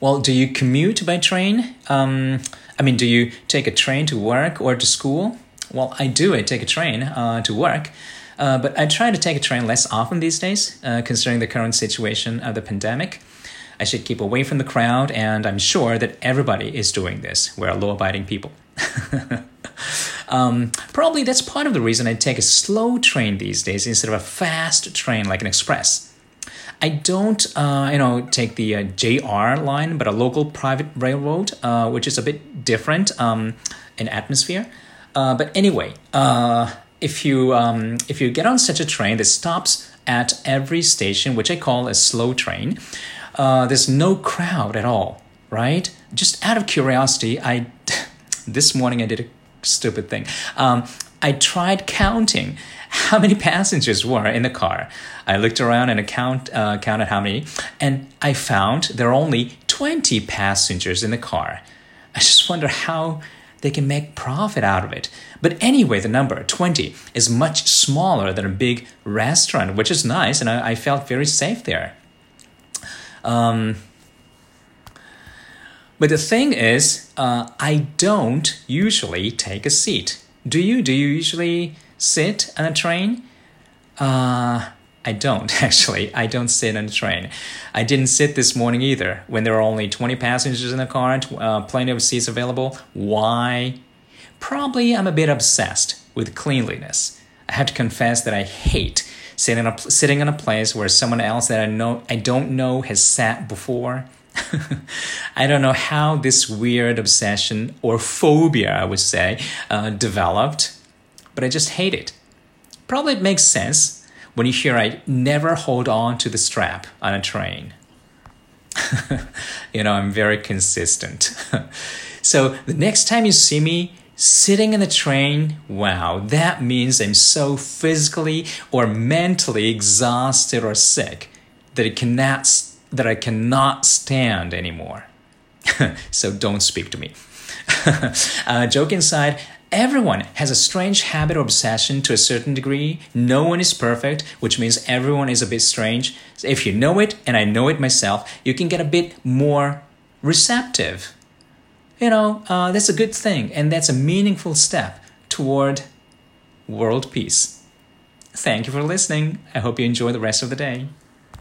Well, do you commute by train? Um, I mean, do you take a train to work or to school? Well, I do. I take a train uh, to work. Uh, but I try to take a train less often these days, uh, considering the current situation of the pandemic. I should keep away from the crowd, and I'm sure that everybody is doing this. We're law abiding people. um, probably that's part of the reason I take a slow train these days instead of a fast train like an express. I don't, uh, you know, take the uh, JR line, but a local private railroad, uh, which is a bit different um, in atmosphere. Uh, but anyway, uh, if you um, if you get on such a train that stops at every station, which I call a slow train, uh, there's no crowd at all, right? Just out of curiosity, I this morning I did a stupid thing. Um, I tried counting how many passengers were in the car. I looked around and count, uh, counted how many, and I found there are only 20 passengers in the car. I just wonder how they can make profit out of it. But anyway, the number 20 is much smaller than a big restaurant, which is nice, and I, I felt very safe there. Um, but the thing is, uh, I don't usually take a seat. Do you? Do you usually sit on a train? Uh, I don't actually. I don't sit on a train. I didn't sit this morning either when there are only 20 passengers in the car, uh, plenty of seats available. Why? Probably I'm a bit obsessed with cleanliness. I have to confess that I hate sitting on a, sitting in a place where someone else that I know I don't know has sat before. I don't know how this weird obsession or phobia, I would say, uh, developed, but I just hate it. Probably it makes sense when you hear I never hold on to the strap on a train. you know, I'm very consistent. so the next time you see me sitting in the train, wow, that means I'm so physically or mentally exhausted or sick that it cannot that I cannot stand anymore. so don't speak to me. uh, joke inside, everyone has a strange habit or obsession to a certain degree. No one is perfect, which means everyone is a bit strange. If you know it, and I know it myself, you can get a bit more receptive. You know, uh, that's a good thing, and that's a meaningful step toward world peace. Thank you for listening. I hope you enjoy the rest of the day.